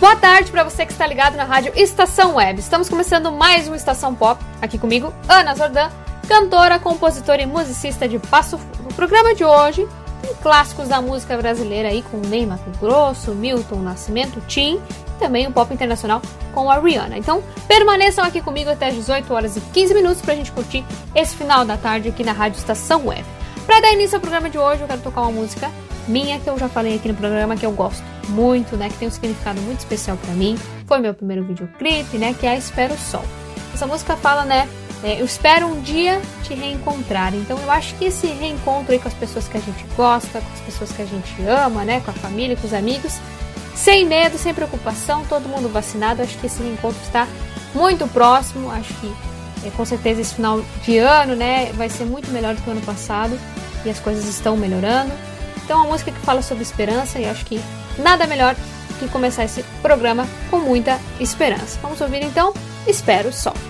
Boa tarde para você que está ligado na rádio Estação Web. Estamos começando mais um Estação Pop. Aqui comigo, Ana Zordan, cantora, compositora e musicista de Passo Fundo. No programa de hoje, tem clássicos da música brasileira aí com Ney Mato Grosso, Milton Nascimento, Tim e também o pop internacional com a Rihanna. Então, permaneçam aqui comigo até as 18 horas e 15 minutos para a gente curtir esse final da tarde aqui na Rádio Estação Web. Para dar início ao programa de hoje, eu quero tocar uma música minha que eu já falei aqui no programa que eu gosto muito, né, que tem um significado muito especial para mim. Foi meu primeiro videoclipe, né, que é Espero o Sol. Essa música fala, né, é, eu espero um dia te reencontrar. Então eu acho que esse reencontro aí com as pessoas que a gente gosta, com as pessoas que a gente ama, né, com a família, com os amigos, sem medo, sem preocupação, todo mundo vacinado, acho que esse reencontro está muito próximo. Acho que é, com certeza esse final de ano, né, vai ser muito melhor do que o ano passado e as coisas estão melhorando. Então, uma música que fala sobre esperança e acho que nada melhor que começar esse programa com muita esperança. Vamos ouvir então Espero Sol.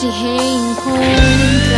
Te reencontrar.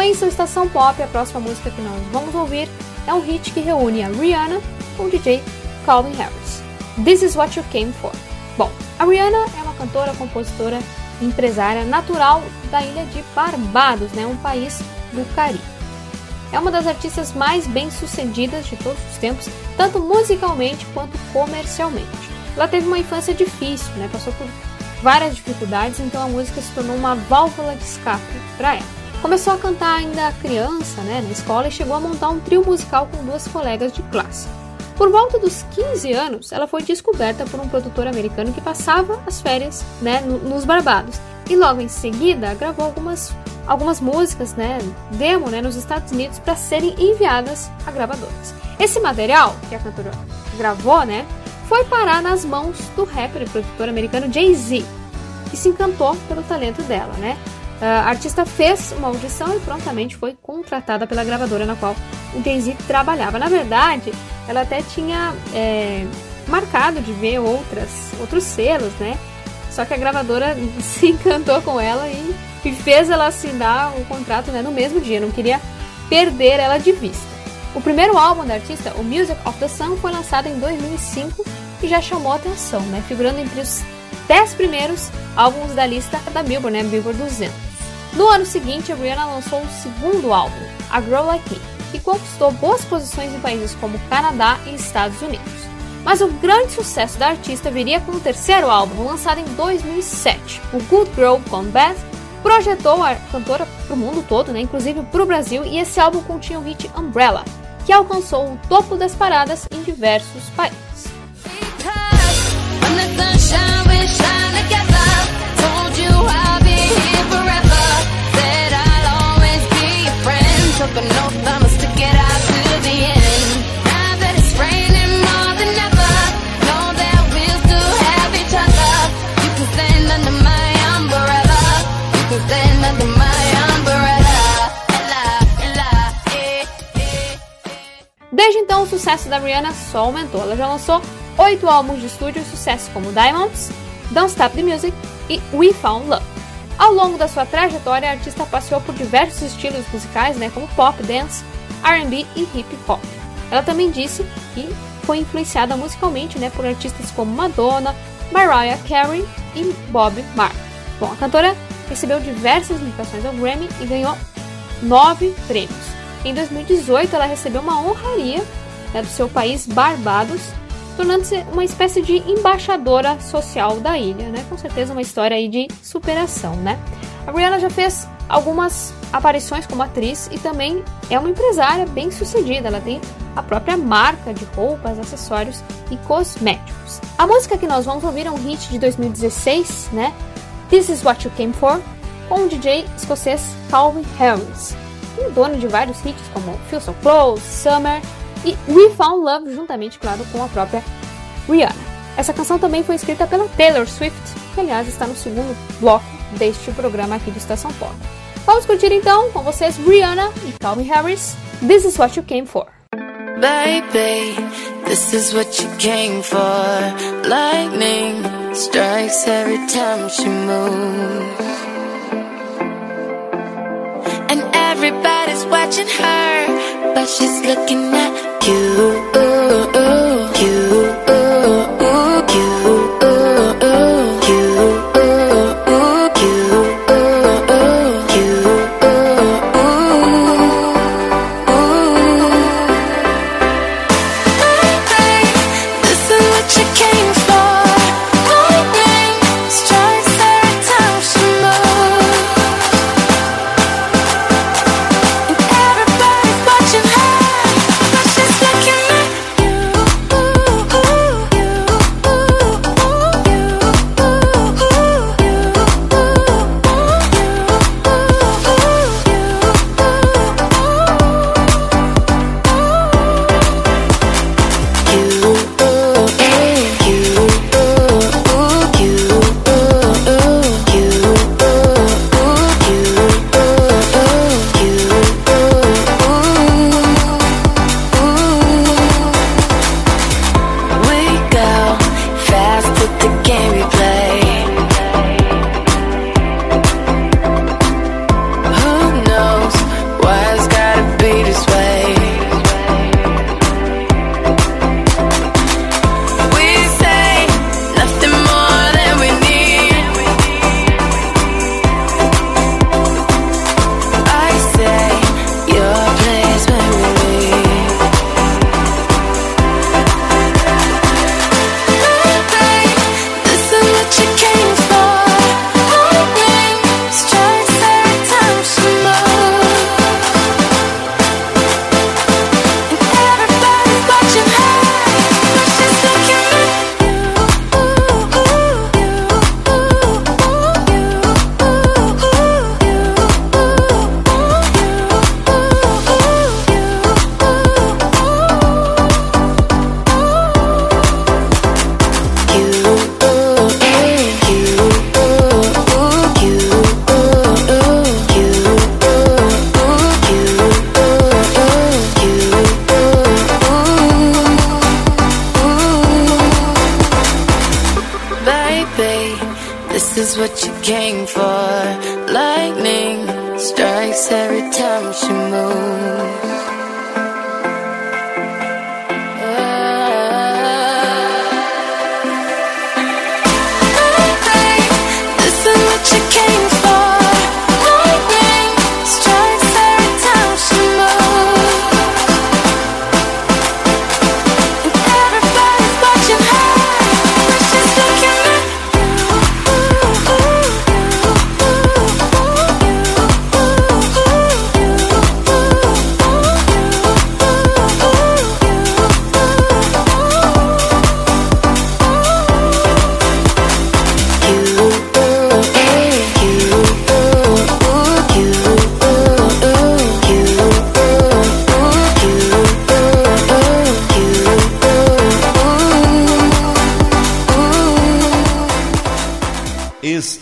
Sequência ao Estação Pop, a próxima música que nós vamos ouvir é um hit que reúne a Rihanna com o DJ Calvin Harris. This is what you came for. Bom, a Rihanna é uma cantora, compositora empresária natural da ilha de Barbados, né, um país do Caribe. É uma das artistas mais bem-sucedidas de todos os tempos, tanto musicalmente quanto comercialmente. Ela teve uma infância difícil, né, passou por várias dificuldades, então a música se tornou uma válvula de escape para ela. Começou a cantar ainda criança, né, na escola e chegou a montar um trio musical com duas colegas de classe. Por volta dos 15 anos, ela foi descoberta por um produtor americano que passava as férias, né, nos Barbados. E logo em seguida gravou algumas, algumas músicas, né, demo, né, nos Estados Unidos para serem enviadas a gravadoras. Esse material que a cantora gravou, né, foi parar nas mãos do rapper e produtor americano Jay-Z, que se encantou pelo talento dela, né? A artista fez uma audição e prontamente foi contratada pela gravadora na qual o Jay-Z trabalhava. Na verdade, ela até tinha é, marcado de ver outras, outros selos, né? Só que a gravadora se encantou com ela e, e fez ela assinar o contrato né, no mesmo dia, não queria perder ela de vista. O primeiro álbum da artista, o Music of the Sun, foi lançado em 2005 e já chamou atenção, né? Figurando entre os 10 primeiros álbuns da lista da Billboard, né? Billboard 200. No ano seguinte, a Rihanna lançou o segundo álbum, A Girl Like Me, que conquistou boas posições em países como Canadá e Estados Unidos. Mas o grande sucesso da artista viria com o terceiro álbum, lançado em 2007, o Good Girl Gone Bad, projetou a cantora para o mundo todo, né, inclusive para o Brasil, e esse álbum continha o hit Umbrella, que alcançou o topo das paradas em diversos países. Desde então, o sucesso da Rihanna só aumentou. Ela já lançou oito álbuns de estúdio, sucessos como Diamonds, Don't Stop the Music e We Found Love. Ao longo da sua trajetória, a artista passeou por diversos estilos musicais, né, como pop, dance, R&B e hip hop. Ela também disse que foi influenciada musicalmente né, por artistas como Madonna, Mariah Carey e Bob Marley. Bom, a cantora recebeu diversas indicações ao Grammy e ganhou nove prêmios. Em 2018, ela recebeu uma honraria né, do seu país, Barbados, tornando-se uma espécie de embaixadora social da ilha, né? Com certeza uma história aí de superação, né? A Rihanna já fez algumas aparições como atriz e também é uma empresária bem sucedida. Ela tem a própria marca de roupas, acessórios e cosméticos. A música que nós vamos ouvir é um hit de 2016, né? This Is What You Came For, com o DJ escocês Calvin Harris e dono de vários hits como Feel So Close, Summer e We Found Love, juntamente, claro, com a própria Rihanna. Essa canção também foi escrita pela Taylor Swift, que aliás está no segundo bloco deste programa aqui do Estação Pop. Vamos curtir então com vocês Rihanna e Calvin Harris, This Is What You Came For. Baby, this is what you came for. Lightning strikes every time she moves. And everybody's watching her, but she's looking at. You.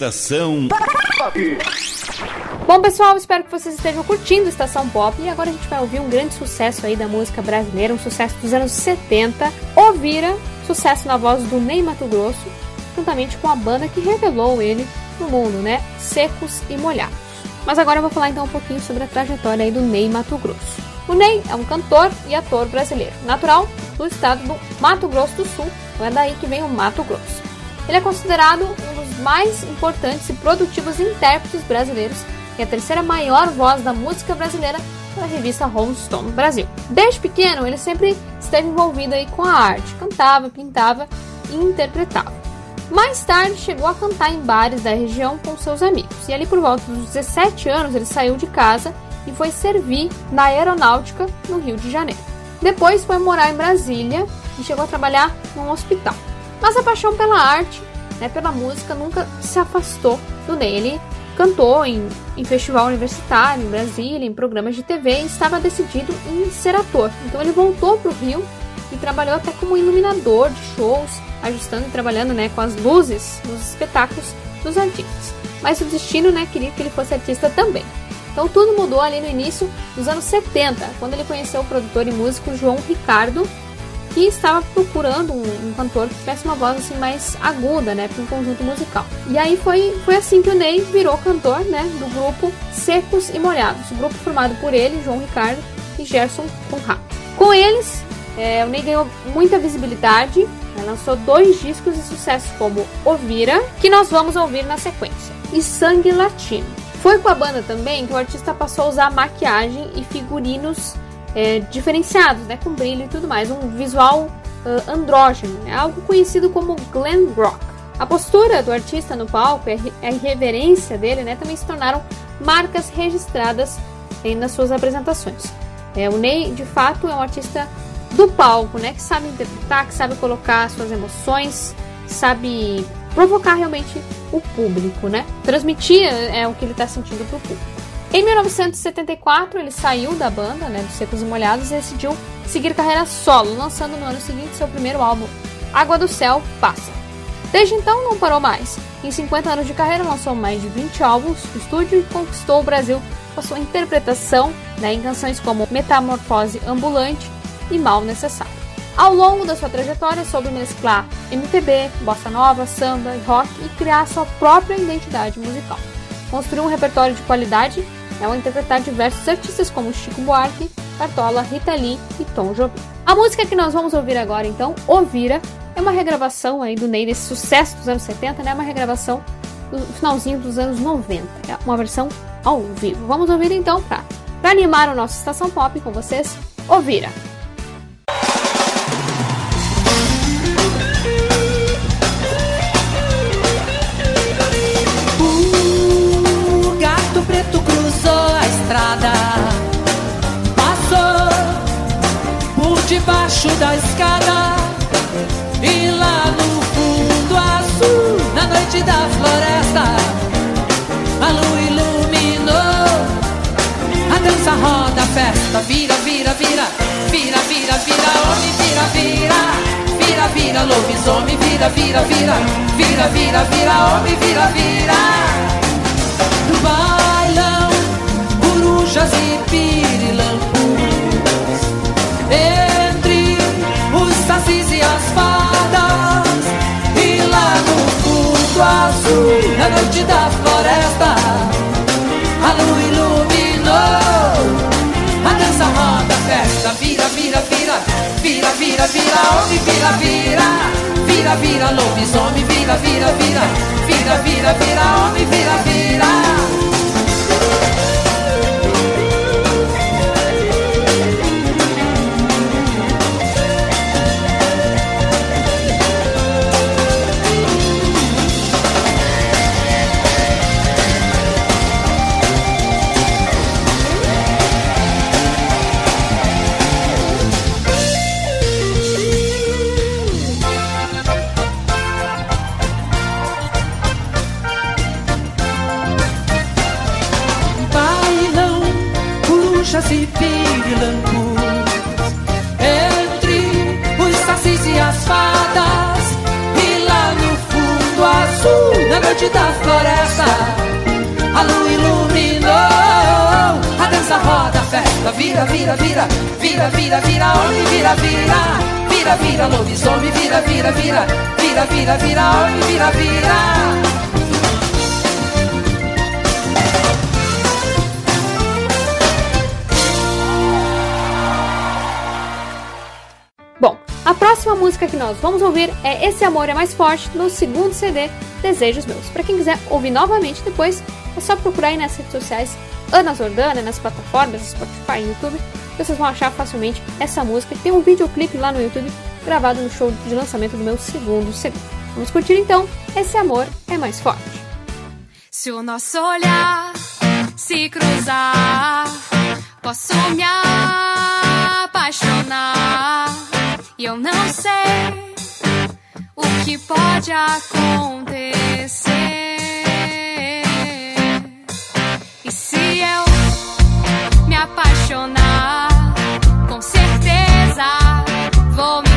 Estação Bom, pessoal, espero que vocês estejam curtindo Estação Pop. E agora a gente vai ouvir um grande sucesso aí da música brasileira, um sucesso dos anos 70. Ouvira, sucesso na voz do Ney Mato Grosso, juntamente com a banda que revelou ele no mundo, né? Secos e Molhados. Mas agora eu vou falar então um pouquinho sobre a trajetória aí do Ney Mato Grosso. O Ney é um cantor e ator brasileiro, natural do estado do Mato Grosso do Sul, então é daí que vem o Mato Grosso. Ele é considerado um dos mais importantes e produtivos intérpretes brasileiros e a terceira maior voz da música brasileira pela revista Rolling Stone Brasil. Desde pequeno, ele sempre esteve envolvido aí com a arte, cantava, pintava e interpretava. Mais tarde, chegou a cantar em bares da região com seus amigos. E ali por volta dos 17 anos, ele saiu de casa e foi servir na aeronáutica no Rio de Janeiro. Depois foi morar em Brasília e chegou a trabalhar num hospital. Mas a paixão pela arte, né, pela música, nunca se afastou do Ney. Ele cantou em, em festival universitário, em Brasília, em programas de TV e estava decidido em ser ator. Então ele voltou para o Rio e trabalhou até como iluminador de shows, ajustando e trabalhando né, com as luzes nos espetáculos dos artistas. Mas o destino né, queria que ele fosse artista também. Então tudo mudou ali no início dos anos 70, quando ele conheceu o produtor e músico João Ricardo, que estava procurando um, um, cantor que tivesse uma voz assim mais aguda, né, para um conjunto musical. E aí foi, foi assim que o Ney virou cantor, né, do grupo Secos e Molhados, grupo formado por ele, João Ricardo e Gerson Conrado. Com eles, é, o Ney ganhou muita visibilidade, né, lançou dois discos de sucesso como Ovira, que nós vamos ouvir na sequência, e Sangue Latino. Foi com a banda também que o artista passou a usar maquiagem e figurinos é, diferenciados, né, com brilho e tudo mais, um visual uh, andrógeno, né, algo conhecido como glam rock. A postura do artista no palco e a irreverência dele né, também se tornaram marcas registradas eh, nas suas apresentações. É, o Ney, de fato, é um artista do palco, né, que sabe interpretar, que sabe colocar suas emoções, sabe provocar realmente o público, né? Transmitir é o que ele está sentindo para o público. Em 1974, ele saiu da banda, né, dos Secos e Molhados, e decidiu seguir carreira solo, lançando no ano seguinte seu primeiro álbum, Água do Céu Passa. Desde então, não parou mais. Em 50 anos de carreira, lançou mais de 20 álbuns de estúdio e conquistou o Brasil com sua interpretação né, em canções como Metamorfose Ambulante e Mal Necessário. Ao longo da sua trajetória, soube mesclar MPB, bossa nova, samba e rock e criar sua própria identidade musical. Construiu um repertório de qualidade ao interpretar diversos artistas como Chico Buarque, Cartola, Rita Lee e Tom Jobim. A música que nós vamos ouvir agora, então, Ovira, é uma regravação aí do Ney desse sucesso dos anos 70, né? Uma regravação do finalzinho dos anos 90. É uma versão ao vivo. Vamos ouvir então para animar o nosso Estação Pop com vocês, Ovira. Debaixo da escada e lá no fundo azul, na noite da floresta, a lua iluminou. A dança roda a festa, vira, vira, vira, vira, vira, vira, homem, vira, vira. Vira, vira, lobisomem, vira, vira, vira, vira, vira, vira, homem, vira, vira. No bailão, corujas e pirilampus E as fadas E lá no fundo noite da floresta, a lua iluminou. A dança roda, festa, vira, vira, vira, vira, vira, vira, homem, vira, vira, vira, vira, lobisomem, vira, vira, vira, vira, vira, vira, homem, vira, vira. Bruxas e pirilampus Entre os sacis e as fadas E lá no fundo azul Na noite da floresta A lua iluminou A dança roda, a festa Vira, vira, vira, vira, vira, vira Homem, vira, vira Vira, vira, lobisomem Vira, vira, vira, vira, vira, vira Homem, vira, vira A próxima música que nós vamos ouvir é Esse Amor é Mais Forte, do segundo CD Desejos Meus. Para quem quiser ouvir novamente depois, é só procurar aí nas redes sociais Ana Zordana, nas plataformas Spotify e YouTube, vocês vão achar facilmente essa música. Tem um videoclipe lá no YouTube gravado no show de lançamento do meu segundo CD. Vamos curtir então Esse Amor é Mais Forte. Se o nosso olhar se cruzar, posso me e eu não sei o que pode acontecer. E se eu me apaixonar, com certeza vou me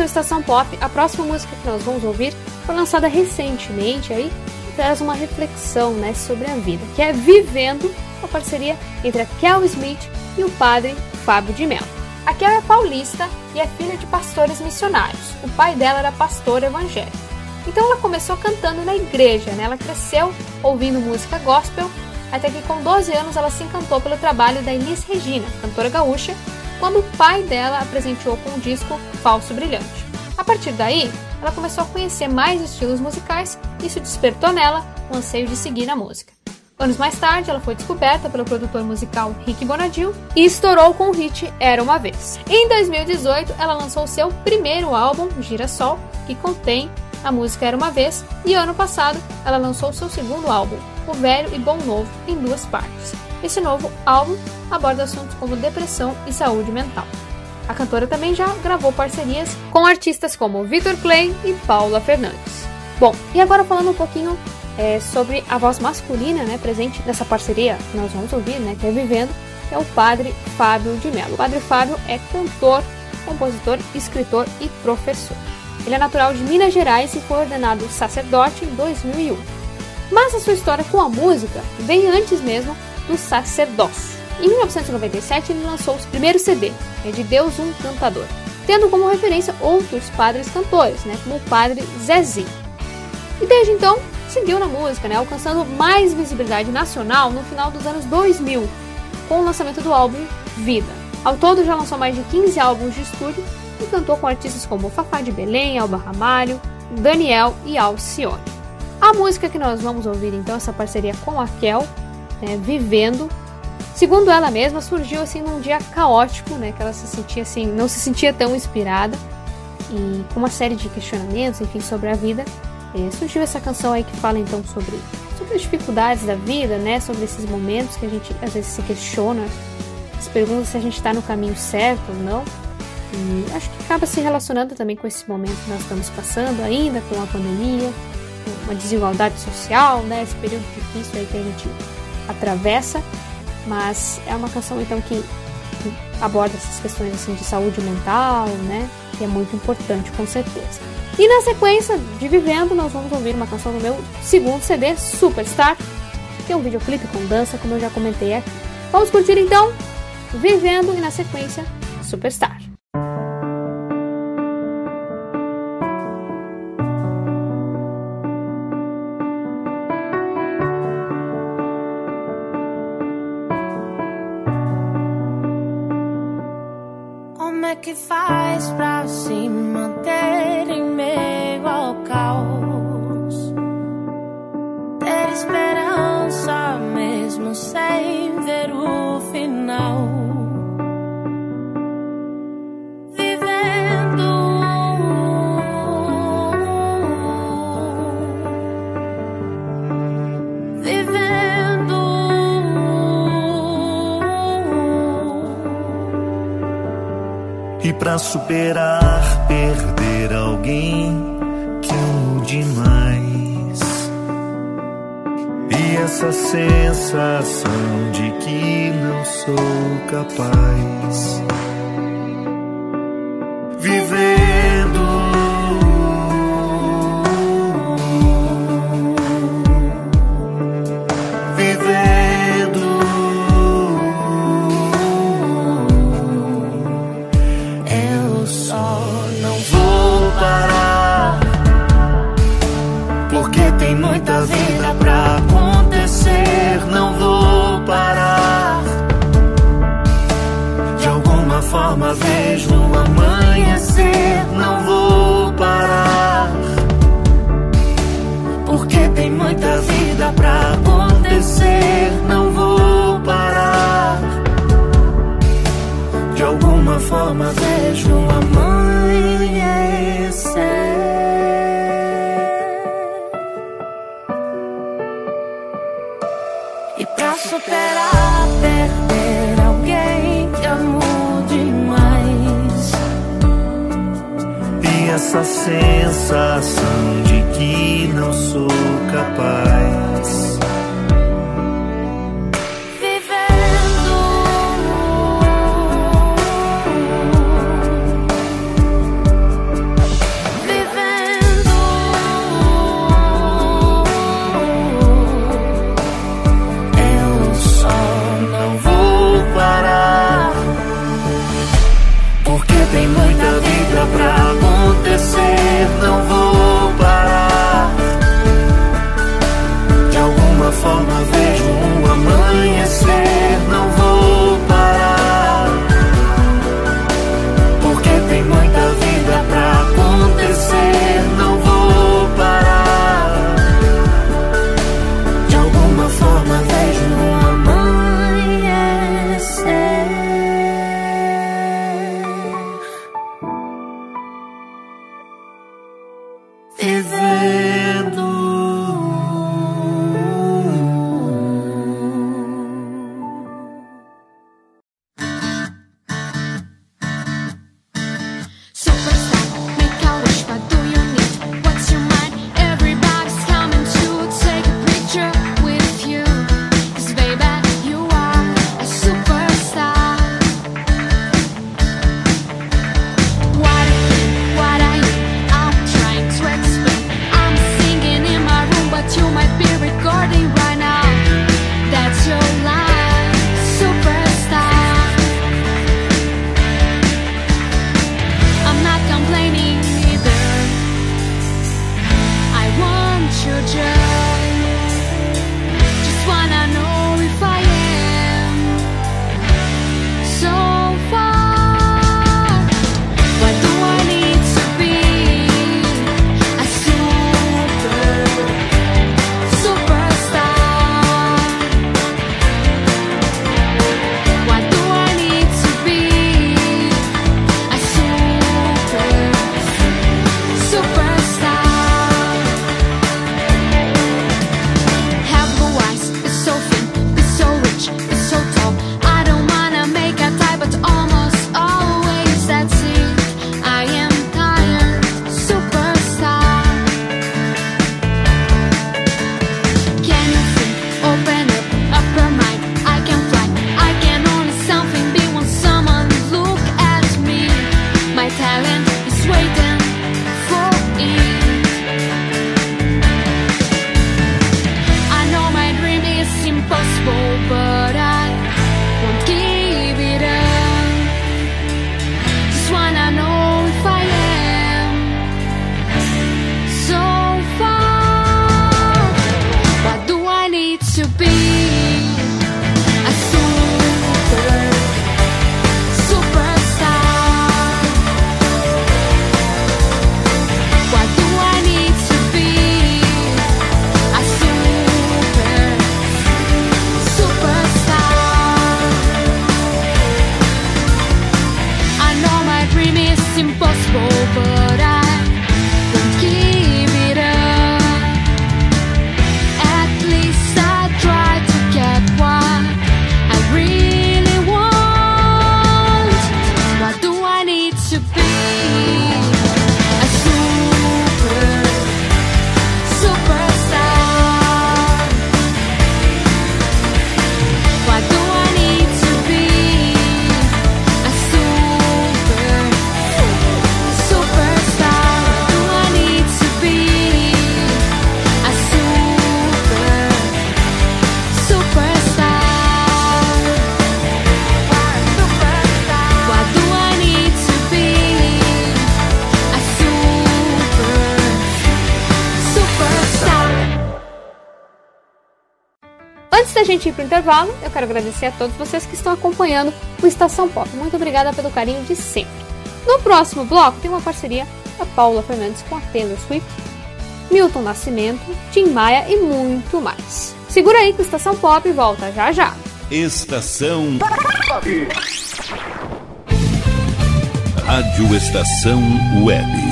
ao Estação Pop, a próxima música que nós vamos ouvir foi lançada recentemente aí traz uma reflexão né, sobre a vida, que é Vivendo, uma parceria entre a Kel Smith e o padre Fábio de Mello. A Kel é paulista e é filha de pastores missionários. O pai dela era pastor evangélico. Então ela começou cantando na igreja, né? Ela cresceu ouvindo música gospel, até que com 12 anos ela se encantou pelo trabalho da Elis Regina, cantora gaúcha, quando o pai dela a presenteou com o disco Falso Brilhante. A partir daí, ela começou a conhecer mais estilos musicais e isso despertou nela o anseio de seguir na música. Anos mais tarde, ela foi descoberta pelo produtor musical Rick Bonadil e estourou com o hit Era Uma Vez. Em 2018, ela lançou seu primeiro álbum, Girassol, que contém a música Era Uma Vez, e ano passado ela lançou seu segundo álbum, O Velho e Bom Novo, em duas partes. Esse novo álbum aborda assuntos como depressão e saúde mental. A cantora também já gravou parcerias com artistas como Victor Clay e Paula Fernandes. Bom, e agora falando um pouquinho é, sobre a voz masculina né, presente nessa parceria que nós vamos ouvir, né, que é Vivendo, é o padre Fábio de Mello. O padre Fábio é cantor, compositor, escritor e professor. Ele é natural de Minas Gerais e foi ordenado sacerdote em 2001. Mas a sua história com a música vem antes mesmo do sacerdócio. Em 1997 ele lançou o primeiro CD, é de Deus um Cantador, tendo como referência outros padres cantores, né, como o padre Zezinho. E desde então seguiu na música, né, alcançando mais visibilidade nacional no final dos anos 2000, com o lançamento do álbum Vida. Ao todo já lançou mais de 15 álbuns de estúdio e cantou com artistas como Fafá de Belém, Alba Ramalho, Daniel e Alcione. A música que nós vamos ouvir então, essa parceria com a Kel, né, Vivendo, segundo ela mesma, surgiu assim num dia caótico, né, que ela se sentia assim, não se sentia tão inspirada e com uma série de questionamentos, enfim, sobre a vida é, surgiu essa canção aí que fala então sobre, sobre as dificuldades da vida, né? Sobre esses momentos que a gente às vezes se questiona, se pergunta se a gente está no caminho certo ou não. E acho que acaba se relacionando também com esse momento que nós estamos passando ainda, com a pandemia, com uma desigualdade social, né? Esse período difícil aí que a gente atravessa. Mas é uma canção então que aborda essas questões assim de saúde mental, né? Que é muito importante, com certeza. E na sequência de Vivendo, nós vamos ouvir uma canção do meu segundo CD, Superstar, que é um videoclipe com dança, como eu já comentei aqui. Vamos curtir então Vivendo e na sequência Superstar. Superar, ir pro intervalo, eu quero agradecer a todos vocês que estão acompanhando o Estação Pop. Muito obrigada pelo carinho de sempre. No próximo bloco tem uma parceria da Paula Fernandes com a Taylor Swift, Milton Nascimento, Tim Maia e muito mais. Segura aí que o Estação Pop volta já já. Estação Pop. Rádio Estação Web.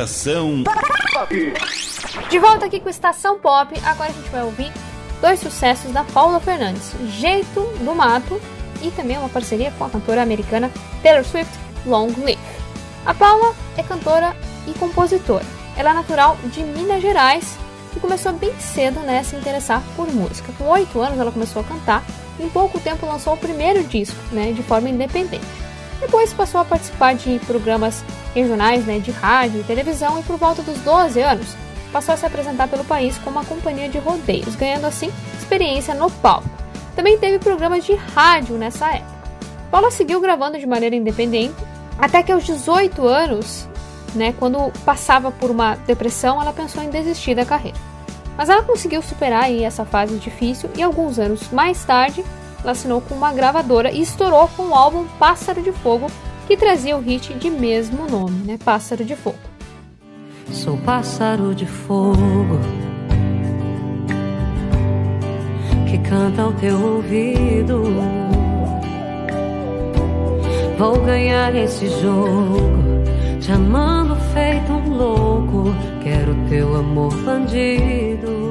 Estação Pop. De volta aqui com Estação Pop, agora a gente vai ouvir dois sucessos da Paula Fernandes: Jeito do Mato e também uma parceria com a cantora americana Taylor Swift, Long Live. A Paula é cantora e compositora. Ela é natural de Minas Gerais e começou bem cedo né, a se interessar por música. Com oito anos ela começou a cantar e em pouco tempo lançou o primeiro disco né, de forma independente. Depois passou a participar de programas regionais né, de rádio e televisão e por volta dos 12 anos passou a se apresentar pelo país com uma companhia de rodeios, ganhando assim experiência no palco. Também teve programas de rádio nessa época. Paula seguiu gravando de maneira independente até que aos 18 anos, né, quando passava por uma depressão, ela pensou em desistir da carreira. Mas ela conseguiu superar essa fase difícil e alguns anos mais tarde ela assinou com uma gravadora e estourou com o álbum Pássaro de Fogo, que trazia o hit de mesmo nome, né? Pássaro de Fogo. Sou pássaro de fogo que canta ao teu ouvido. Vou ganhar esse jogo, te amando feito um louco. Quero teu amor bandido.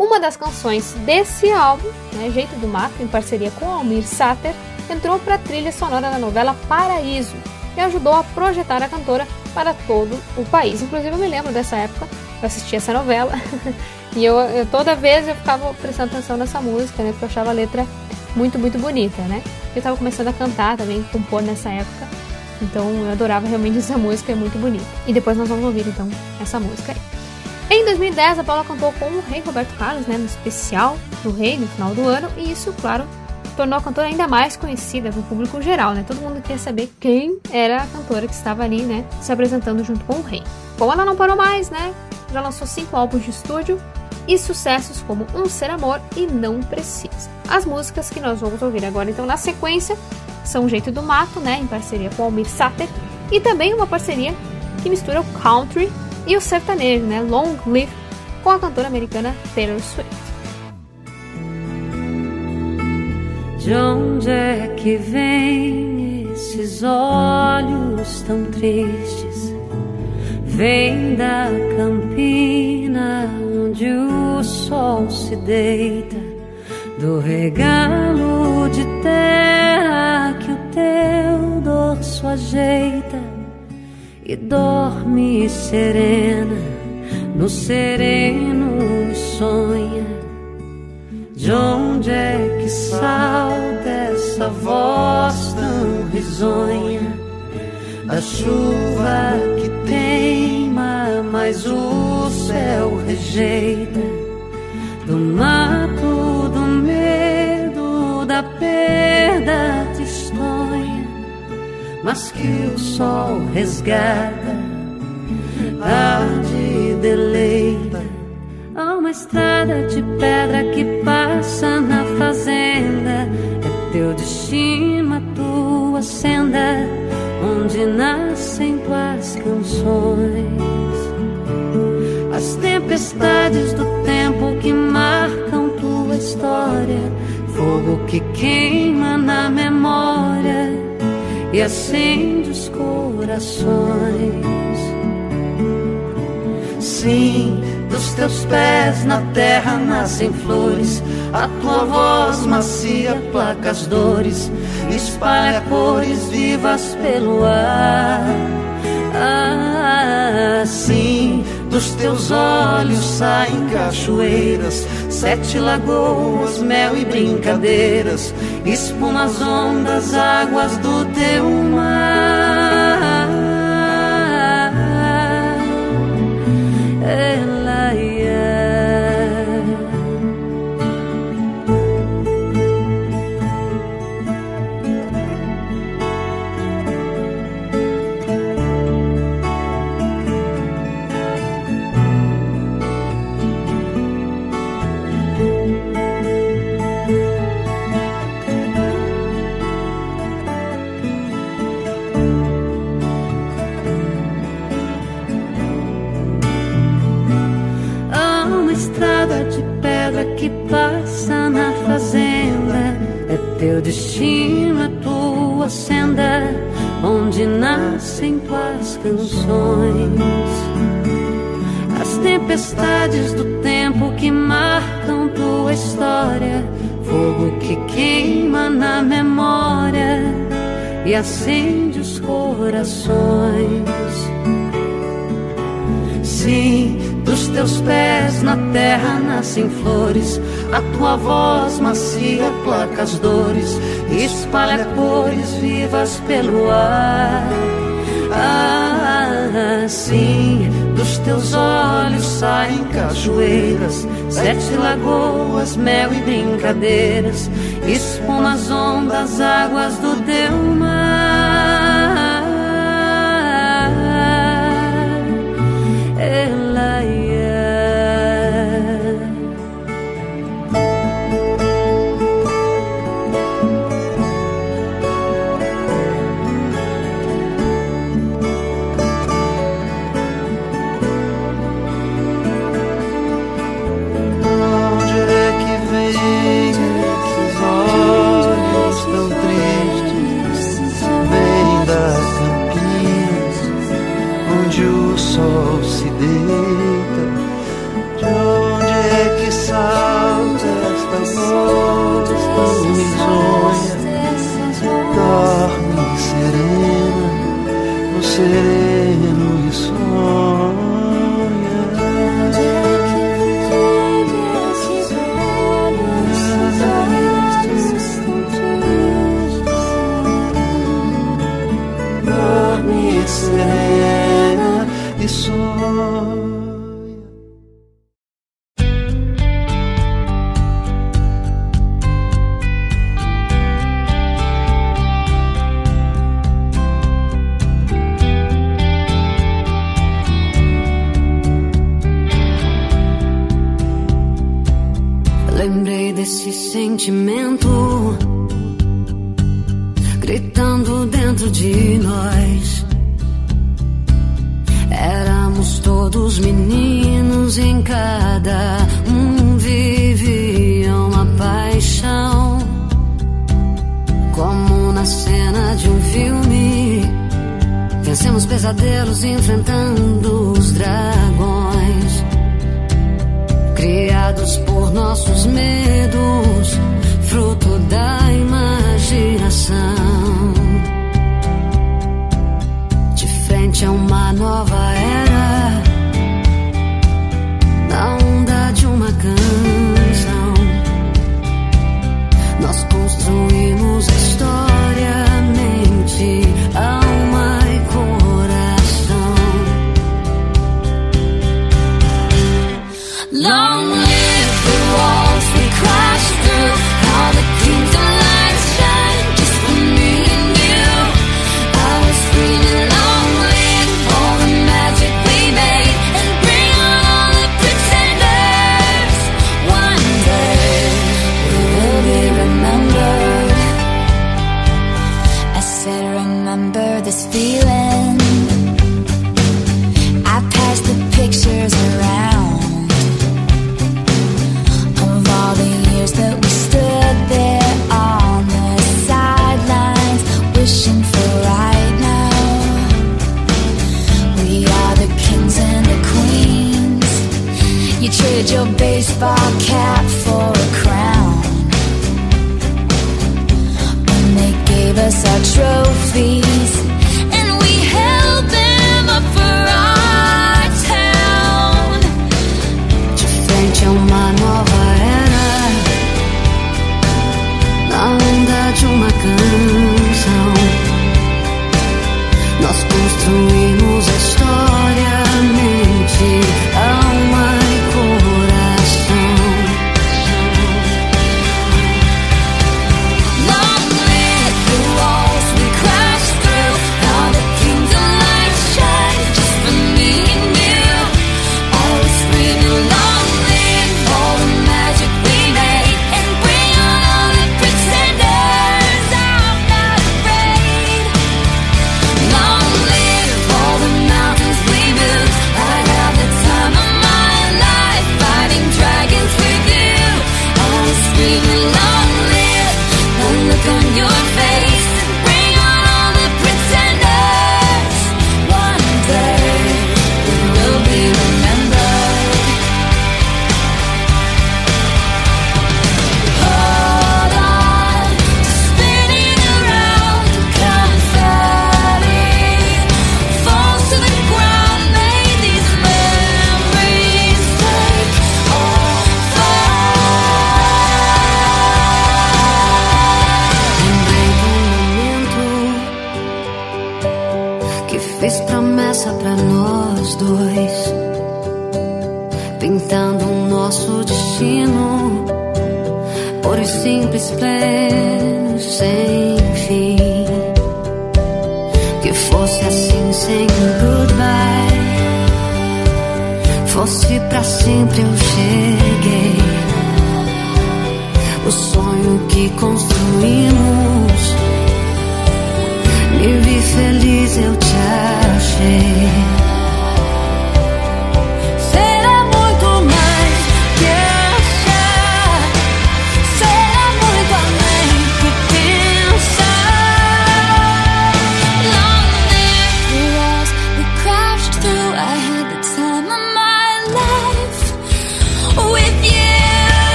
Uma das canções desse álbum, né, Jeito do Mato, em parceria com Almir Sater, entrou para a trilha sonora da novela Paraíso e ajudou a projetar a cantora para todo o país. Inclusive, eu me lembro dessa época, eu assisti essa novela e eu, eu, toda vez eu ficava prestando atenção nessa música, né, porque eu achava a letra muito, muito bonita, né? Eu estava começando a cantar também, compor nessa época Então eu adorava realmente essa música, é muito bonita. E depois nós vamos ouvir então essa música aí. Em 2010, a Paula cantou com o rei Roberto Carlos, né, no especial do rei no final do ano, e isso, claro, tornou a cantora ainda mais conhecida para o público geral, né? Todo mundo queria saber quem era a cantora que estava ali, né, se apresentando junto com o rei. Bom, ela não parou mais, né? Já lançou cinco álbuns de estúdio e sucessos como Um Ser Amor e Não Precisa. As músicas que nós vamos ouvir agora, então, na sequência, são Jeito do Mato, né, em parceria com Almir Sater, e também uma parceria que mistura o country e o sertanejo, né, Long Live, com a cantora americana Taylor Swift. De onde é que vem esses olhos tão tristes? Vem da campina onde o sol se deita, do regalo de terra que o teu dorso ajeita e dorme serena no sereno sonha. De onde é que salta essa voz tão risonha? A chuva que teima, mas o céu rejeita. Do mato, mas que o sol resgata, tarde deleita. Há uma estrada de pedra que passa na fazenda. É teu destino, a tua senda, onde nascem tuas canções. As tempestades do tempo que marcam tua história, fogo que queima na e acende os corações. Sim, dos teus pés na terra nascem flores, a tua voz macia placa as dores, espalha cores vivas pelo ar. Ah, sim, dos teus olhos saem cachoeiras, sete lagoas, mel e brincadeiras, espuma as ondas, águas do teu mar. Teu destino, a tua senda, onde nascem tuas canções. As tempestades do tempo que marcam tua história, fogo que queima na memória e acende os corações. Sim, dos teus pés na terra nascem flores, a tua voz macia placa as dores, espalha cores vivas pelo ar. Ah, sim, dos teus olhos saem cachoeiras, sete lagoas, mel e brincadeiras, espuma as ondas, águas do teu mar. na cena de um filme. Vencemos pesadelos enfrentando os dragões. Criados por nossos medos, fruto da imaginação. De frente a uma nova era.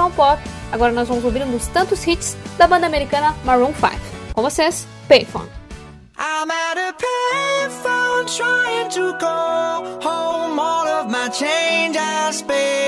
Estação Pop, agora nós vamos ouvir um dos tantos hits da banda americana Maroon 5. Com vocês, Payphone. I'm at a payphone trying to call home all of my change I spent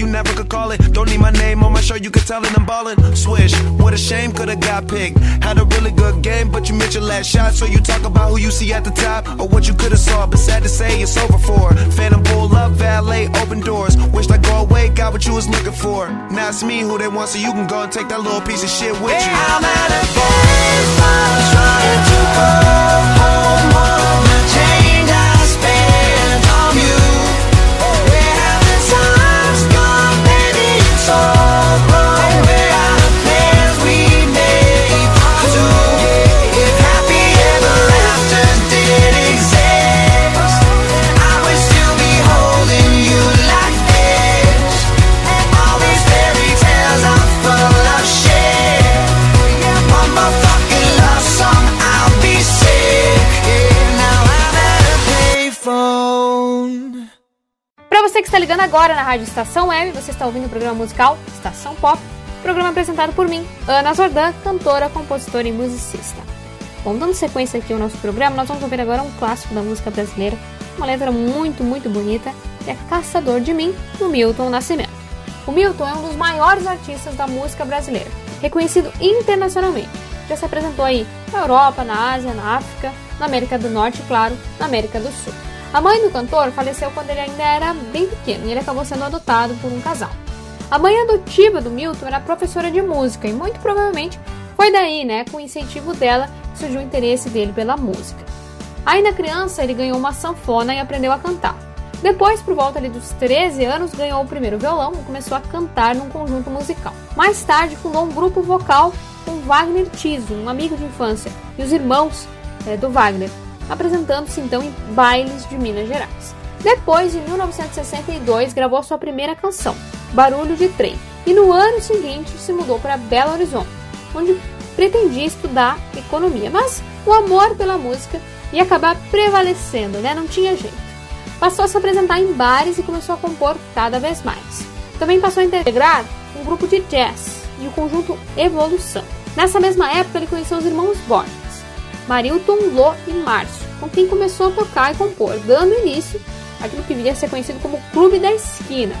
you never could call it. Don't need my name on my shirt, you could tell it I'm ballin'. Swish, what a shame, could've got picked. Had a really good game, but you missed your last shot. So you talk about who you see at the top or what you could've saw. But sad to say, it's over for. Phantom pull up, valet, open doors. Wished I go away, got what you was looking for. Now it's me who they want, so you can go and take that little piece of shit with you. I'm at a payphone trying to go home. Está ligando agora na Rádio Estação Web, você está ouvindo o programa musical Estação Pop, programa apresentado por mim, Ana Zordan, cantora, compositora e musicista. Bom, dando sequência aqui ao nosso programa, nós vamos ouvir agora um clássico da música brasileira, uma letra muito, muito bonita, que é Caçador de Mim, do Milton Nascimento. O Milton é um dos maiores artistas da música brasileira, reconhecido internacionalmente. Já se apresentou aí na Europa, na Ásia, na África, na América do Norte e, claro, na América do Sul. A mãe do cantor faleceu quando ele ainda era bem pequeno e ele acabou sendo adotado por um casal. A mãe adotiva do Milton era professora de música e muito provavelmente foi daí, né, com o incentivo dela, que surgiu o interesse dele pela música. Ainda criança, ele ganhou uma sanfona e aprendeu a cantar. Depois, por volta dos 13 anos, ganhou o primeiro violão e começou a cantar num conjunto musical. Mais tarde, fundou um grupo vocal com Wagner Tiso, um amigo de infância, e os irmãos é, do Wagner, apresentando-se então em bailes de Minas Gerais. Depois, em 1962, gravou sua primeira canção, Barulho de Trem. E no ano seguinte se mudou para Belo Horizonte, onde pretendia estudar economia, mas o amor pela música ia acabar prevalecendo, né? Não tinha jeito. Passou a se apresentar em bares e começou a compor cada vez mais. Também passou a integrar um grupo de jazz e o conjunto Evolução. Nessa mesma época, ele conheceu os irmãos Borges, Marilton, Lô e Márcio, com quem começou a tocar e compor, dando início àquilo que viria a ser conhecido como Clube da Esquina.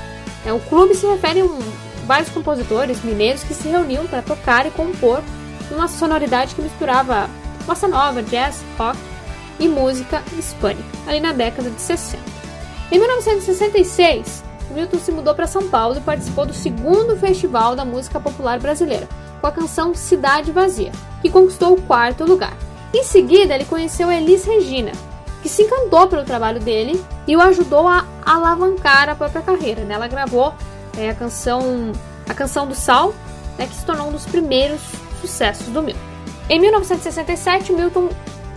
É, o clube se refere a um, vários compositores mineiros que se reuniam para tocar e compor numa sonoridade que misturava bossa nova, jazz, rock e música hispânica, ali na década de 60. Em 1966, Milton se mudou para São Paulo e participou do segundo Festival da Música Popular Brasileira, com a canção Cidade Vazia, que conquistou o quarto lugar. Em seguida, ele conheceu Elis Regina, que se encantou pelo trabalho dele e o ajudou a alavancar a própria carreira. Né? Ela gravou é, a canção a canção do Sal, né, que se tornou um dos primeiros sucessos do Milton. Em 1967, Milton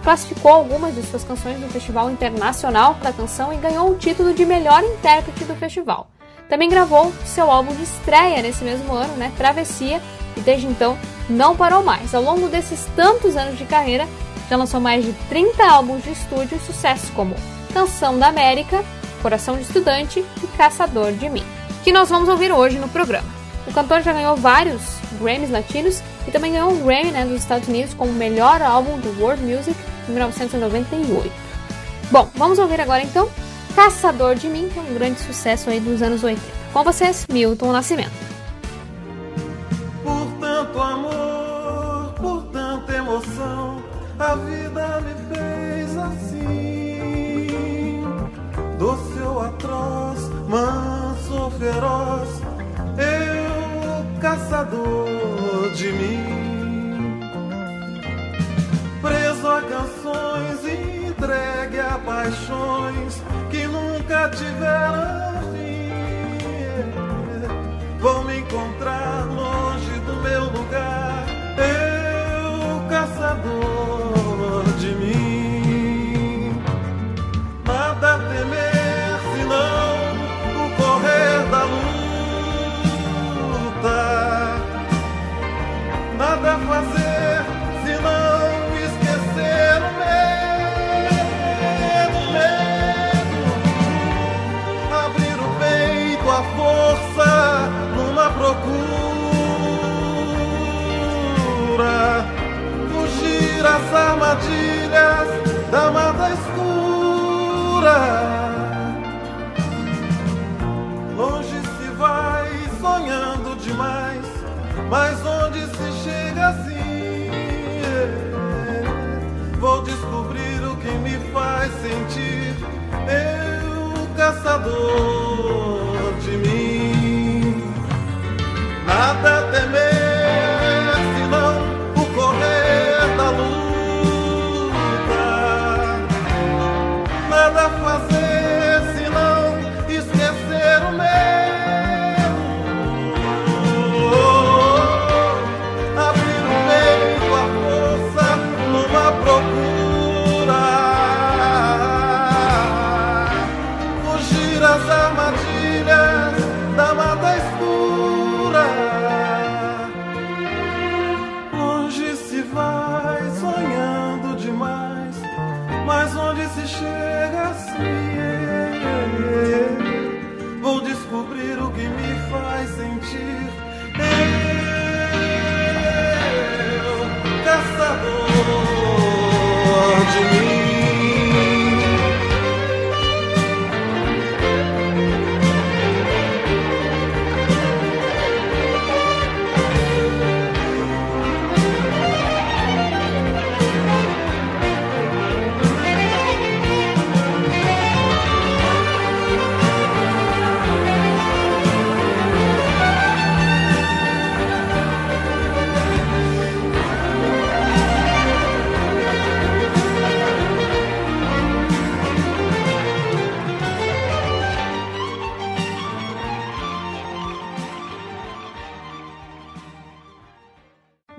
classificou algumas de suas canções no Festival Internacional da Canção e ganhou o título de melhor intérprete do festival. Também gravou seu álbum de estreia nesse mesmo ano, né, Travessia, e desde então não parou mais. Ao longo desses tantos anos de carreira, já lançou mais de 30 álbuns de estúdio e sucessos como Canção da América, Coração de Estudante e Caçador de Mim, que nós vamos ouvir hoje no programa. O cantor já ganhou vários Grammys latinos e também ganhou um Grammy né, dos Estados Unidos como melhor álbum do World Music em 1998. Bom, vamos ouvir agora então Caçador de Mim, que é um grande sucesso aí dos anos 80. Com vocês, Milton Nascimento. Por tanto amor, a vida me fez assim. Doce ou atroz, manso ou feroz, eu caçador de mim. Preso a canções, entregue a paixões que nunca tiveram da mata escura. Longe se vai sonhando demais, mas onde se chega assim? Vou descobrir o que me faz sentir eu caçador de mim. Nada temer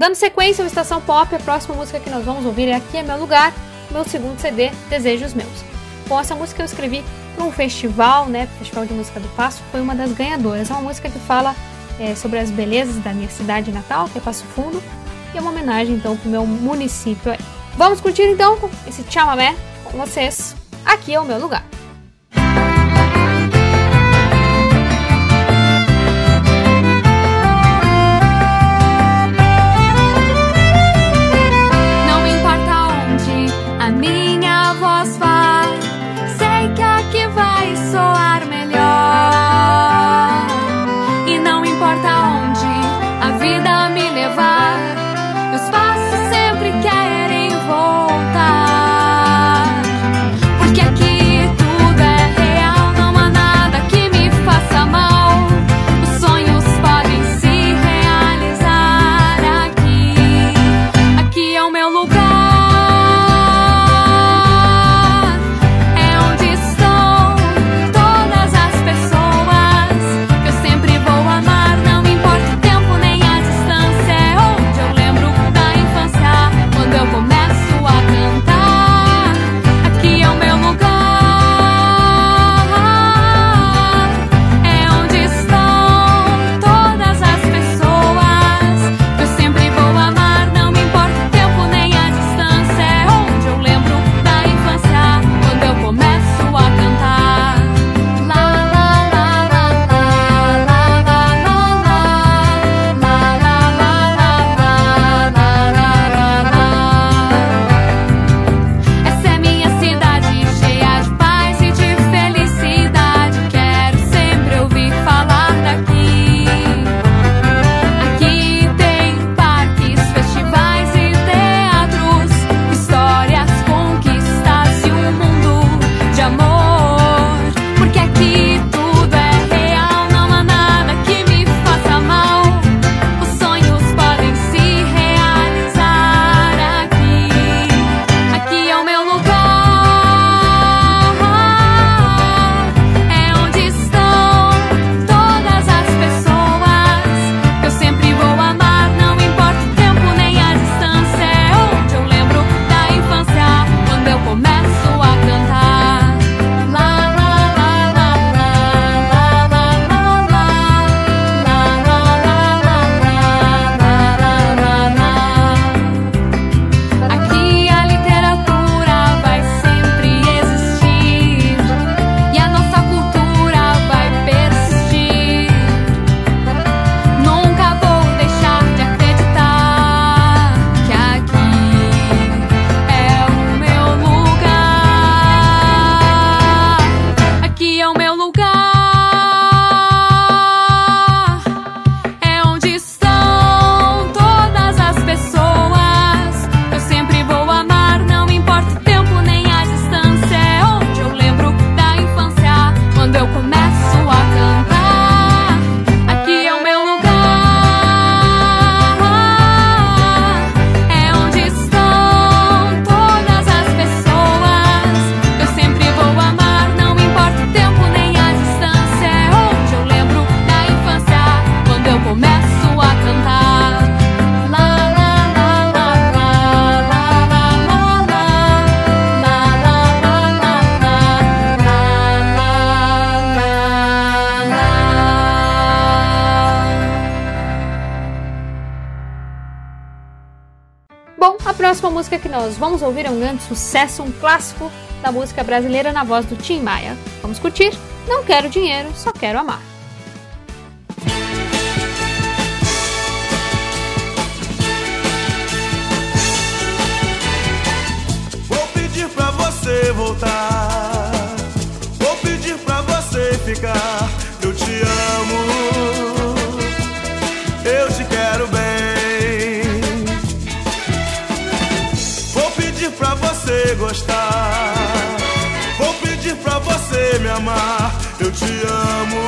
Dando sequência ao Estação Pop, a próxima música que nós vamos ouvir é Aqui é Meu Lugar, meu segundo CD, Desejos Meus. Bom, essa música eu escrevi para um festival, né? Festival de Música do Passo, foi uma das ganhadoras. É uma música que fala é, sobre as belezas da minha cidade natal, que é Passo Fundo, e é uma homenagem então pro meu município. Vamos curtir então esse chamamé com vocês. Aqui é o meu lugar. Música que nós vamos ouvir é um grande sucesso, um clássico da música brasileira na voz do Tim Maia. Vamos curtir? Não quero dinheiro, só quero amar. Vou pedir pra você voltar. Gostar. Vou pedir pra você me amar. Eu te amo.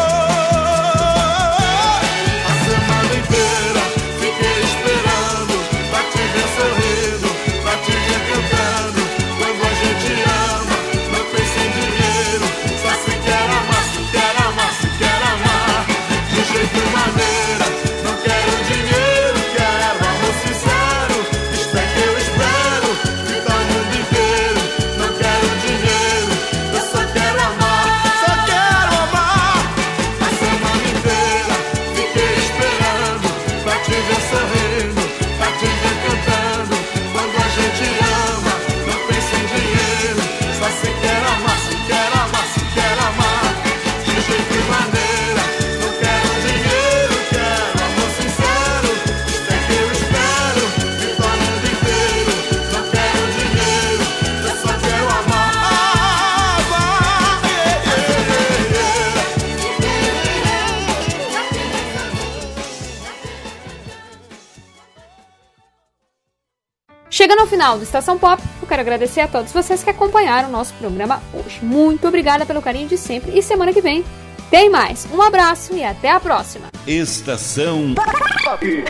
Ao final do Estação Pop, eu quero agradecer a todos vocês que acompanharam o nosso programa hoje. Muito obrigada pelo carinho de sempre e semana que vem tem mais. Um abraço e até a próxima. Estação Pop.